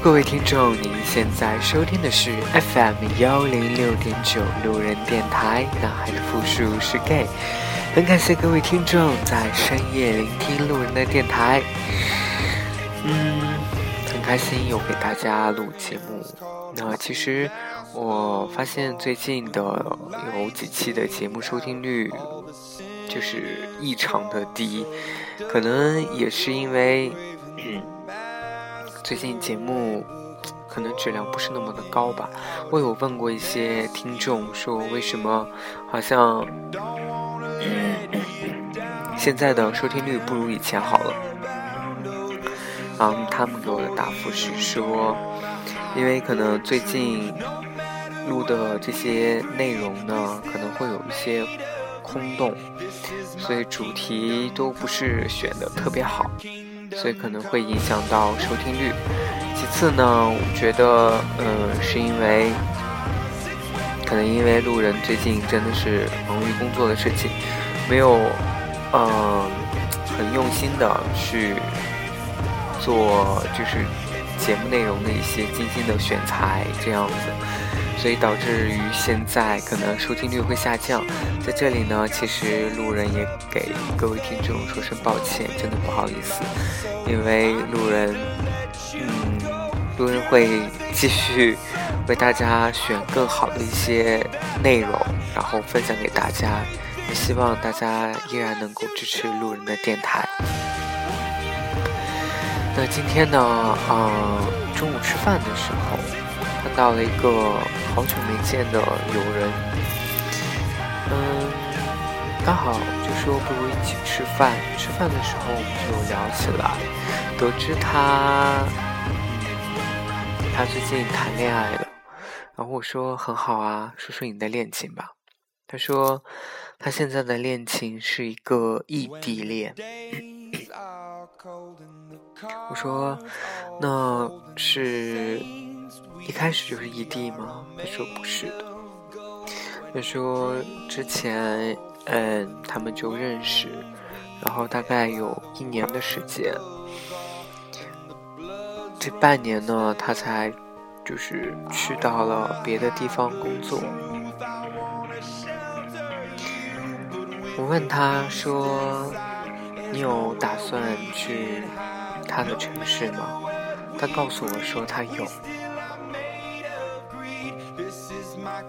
各位听众，您现在收听的是 FM 幺零六点九路人电台，男孩的复数是 gay。很感谢各位听众在深夜聆听路人的电台。嗯，很开心又给大家录节目。那其实我发现最近的有几期的节目收听率就是异常的低，可能也是因为。嗯最近节目可能质量不是那么的高吧。我有问过一些听众，说为什么好像现在的收听率不如以前好了。然后他们给我的答复是说，因为可能最近录的这些内容呢，可能会有一些空洞，所以主题都不是选的特别好。所以可能会影响到收听率。其次呢，我觉得，呃，是因为，可能因为路人最近真的是忙于工作的事情，没有，嗯，很用心的去做，就是节目内容的一些精心的选材这样子。所以导致于现在可能收听率会下降，在这里呢，其实路人也给各位听众说声抱歉，真的不好意思，因为路人，嗯，路人会继续为大家选更好的一些内容，然后分享给大家，也希望大家依然能够支持路人的电台。那今天呢，嗯，中午吃饭的时候。看到了一个好久没见的友人，嗯，刚好就说不如一起吃饭。吃饭的时候我们就聊起来，得知他，嗯，他最近谈恋爱了。然后我说很好啊，说说你的恋情吧。他说他现在的恋情是一个异地恋。我说那是。一开始就是异地吗？他说不是的。他说之前，嗯，他们就认识，然后大概有一年的时间。这半年呢，他才就是去到了别的地方工作。我问他说：“你有打算去他的城市吗？”他告诉我说他有。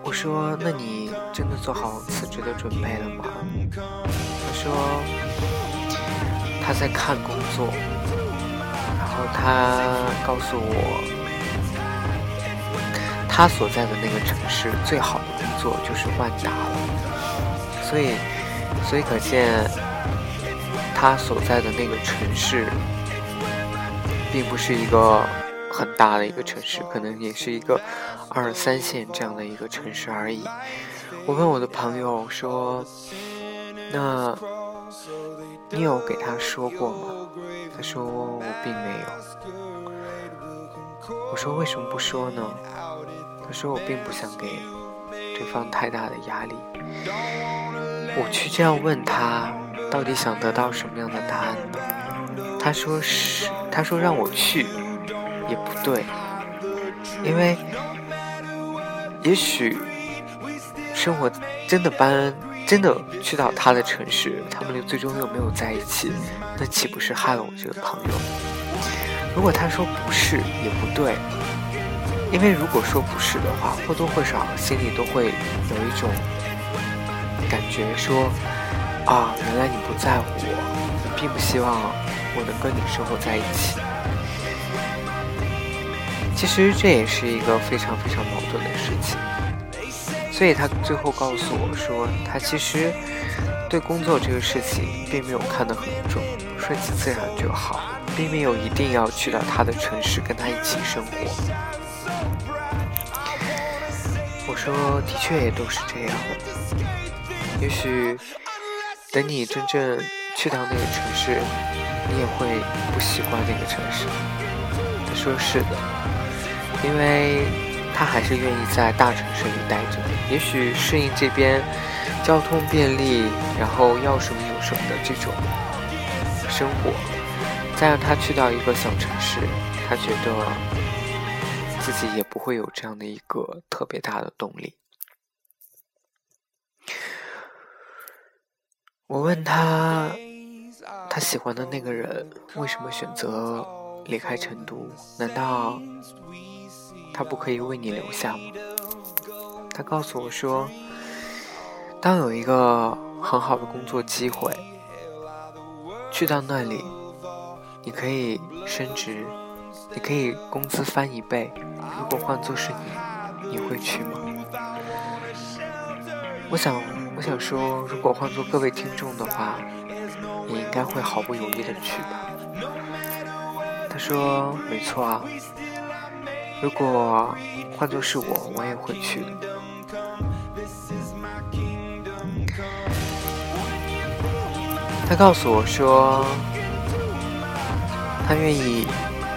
我说：“那你真的做好辞职的准备了吗？”他说：“他在看工作，然后他告诉我，他所在的那个城市最好的工作就是万达了。所以，所以可见他所在的那个城市，并不是一个。”很大的一个城市，可能也是一个二三线这样的一个城市而已。我问我的朋友说：“那你有给他说过吗？”他说：“我并没有。”我说：“为什么不说呢？”他说：“我并不想给对方太大的压力。”我去这样问他，到底想得到什么样的答案呢？他说：“是，他说让我去。”也不对，因为也许生活真的搬，真的去到他的城市，他们最终又没有在一起，那岂不是害了我这个朋友？如果他说不是，也不对，因为如果说不是的话，或多或少心里都会有一种感觉，说啊，原来你不在乎我，你并不希望我能跟你生活在一起。其实这也是一个非常非常矛盾的事情。所以他最后告诉我说，他其实对工作这个事情并没有看得很重，顺其自然就好，并没有一定要去到他的城市跟他一起生活。我说，的确也都是这样。也许等你真正去到那个城市，你也会不习惯那个城市。他说是的，因为。他还是愿意在大城市里待着，也许适应这边交通便利，然后要什么有什么的这种生活，再让他去到一个小城市，他觉得自己也不会有这样的一个特别大的动力。我问他，他喜欢的那个人为什么选择离开成都？难道？他不可以为你留下吗？他告诉我说，当有一个很好的工作机会，去到那里，你可以升职，你可以工资翻一倍。如果换作是你，你会去吗？我想，我想说，如果换作各位听众的话，你应该会毫不犹豫的去吧。他说，没错啊。如果换作是我，我也会去的。他告诉我说，他愿意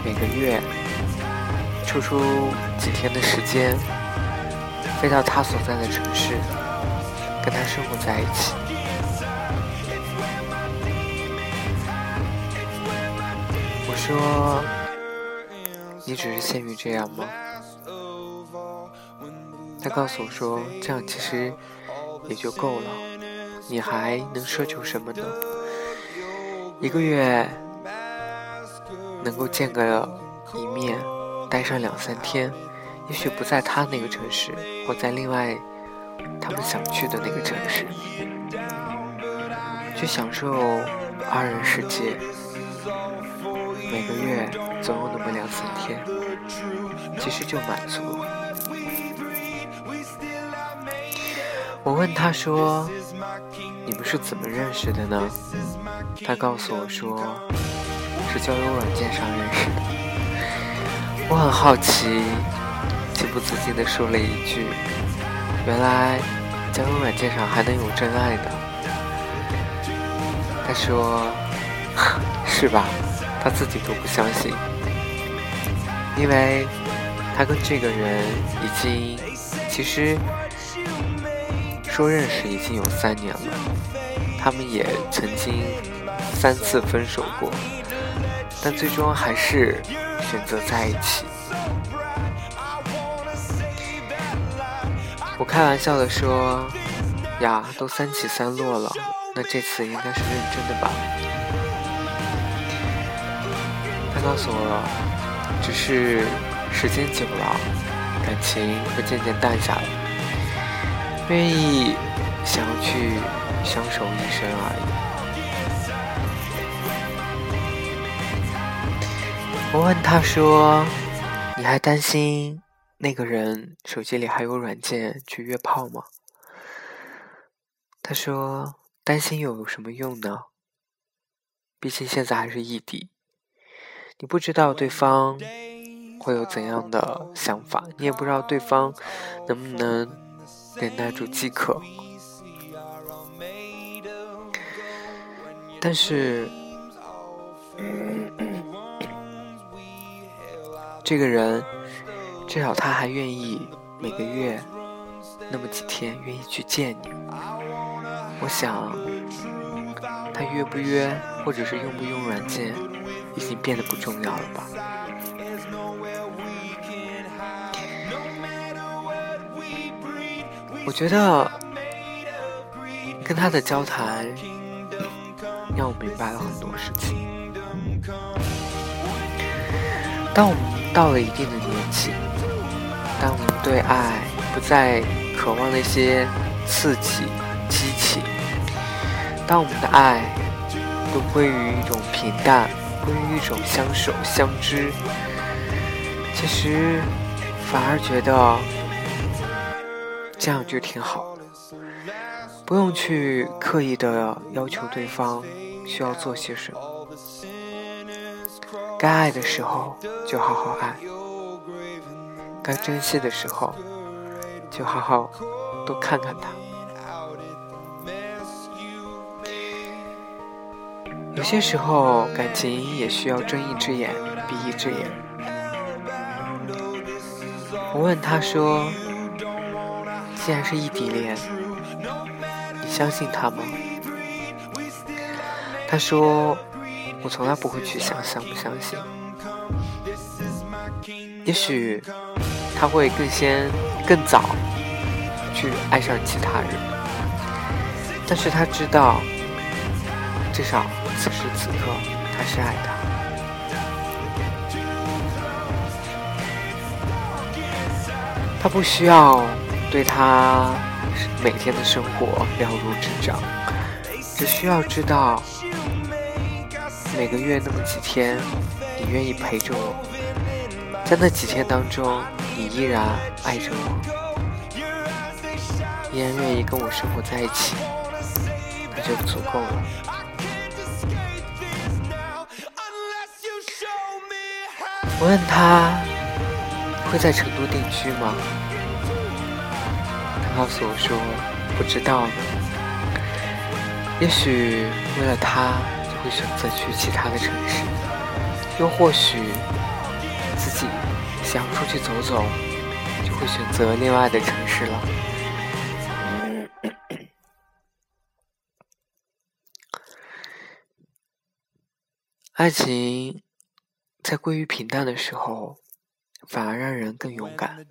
每个月抽出几天的时间，飞到他所在的城市，跟他生活在一起。我说。你只是限于这样吗？他告诉我说，这样其实也就够了。你还能奢求什么呢？一个月能够见个一面，待上两三天，也许不在他那个城市，或在另外他们想去的那个城市，去享受二人世界。每个月总有那么两三天，其实就满足。我问他说：“你们是怎么认识的呢？”他告诉我说：“是交友软件上认识的。”我很好奇，情不自禁地说了一句：“原来交友软件上还能有真爱的。”他说：“ 是吧？”他自己都不相信，因为他跟这个人已经，其实说认识已经有三年了，他们也曾经三次分手过，但最终还是选择在一起。我开玩笑的说：“呀，都三起三落了，那这次应该是认真的吧？”告诉我，只是时间久了，感情会渐渐淡下来，愿意想要去相守一生而已。我问他说：“你还担心那个人手机里还有软件去约炮吗？”他说：“担心又有什么用呢？毕竟现在还是异地。”你不知道对方会有怎样的想法，你也不知道对方能不能忍耐住饥渴。但是，这个人至少他还愿意每个月那么几天愿意去见你。我想，他约不约，或者是用不用软件？已经变得不重要了吧？我觉得跟他的交谈让我明白了很多事情。当我们到了一定的年纪，当我们对爱不再渴望那些刺激、激情，当我们的爱都归于一种平淡，归于一种相守相知。其实反而觉得这样就挺好，不用去刻意的要求对方需要做些什么，该爱的时候就好好爱，该珍惜的时候就好好多看看他。有些时候，感情也需要睁一只眼闭一只眼。我问他说：“既然是异地恋，你相信他吗？”他说：“我从来不会去想相不相信。也许他会更先、更早去爱上其他人，但是他知道，至少。”此时此刻，他是爱的。他不需要对他每天的生活了如指掌，只需要知道每个月那么几天，你愿意陪着我，在那几天当中，你依然爱着我，依然愿意跟我生活在一起，那就足够了。我问他会在成都定居吗？他告诉我说不知道呢。也许为了他就会选择去其他的城市，又或许自己想出去走走，就会选择另外的城市了。爱情。在归于平淡的时候，反而让人更勇敢，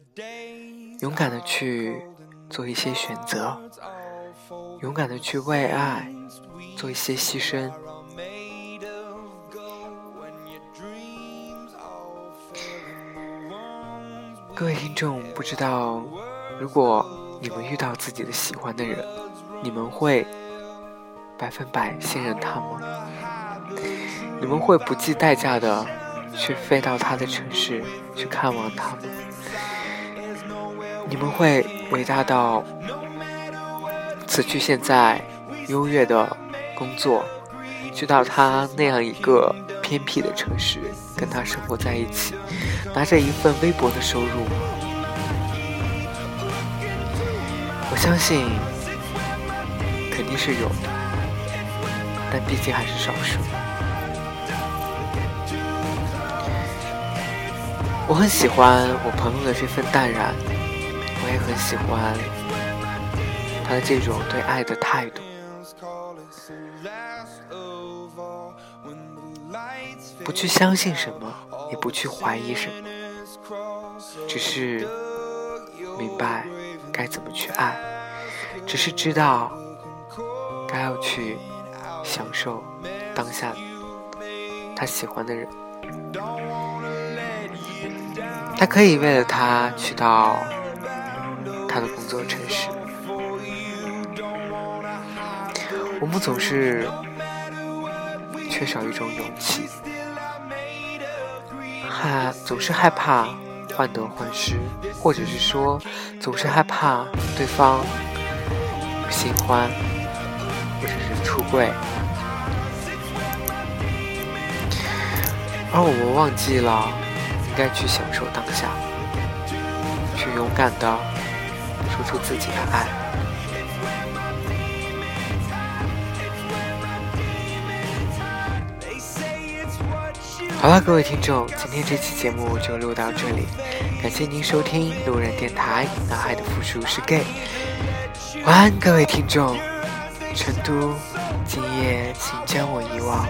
勇敢的去做一些选择，勇敢的去为爱做一些牺牲。各位听众，不知道如果你们遇到自己的喜欢的人，你们会百分百信任他吗？你们会不计代价的？去飞到他的城市去看望他吗？你们会伟大到辞去现在优越的工作，去到他那样一个偏僻的城市跟他生活在一起，拿着一份微薄的收入吗？我相信肯定是有的，但毕竟还是少数。我很喜欢我朋友的这份淡然，我也很喜欢他的这种对爱的态度。不去相信什么，也不去怀疑什么，只是明白该怎么去爱，只是知道该要去享受当下他喜欢的人。他可以为了他去到他的工作城市。我们总是缺少一种勇气，害总是害怕患得患失，或者是说总是害怕对方有新欢，或者是出柜，而我们忘记了。应该去享受当下，去勇敢的说出自己的爱。好了，各位听众，今天这期节目就录到这里，感谢您收听路人电台。男孩的复数是 gay。晚安，各位听众。成都，今夜请将我遗忘。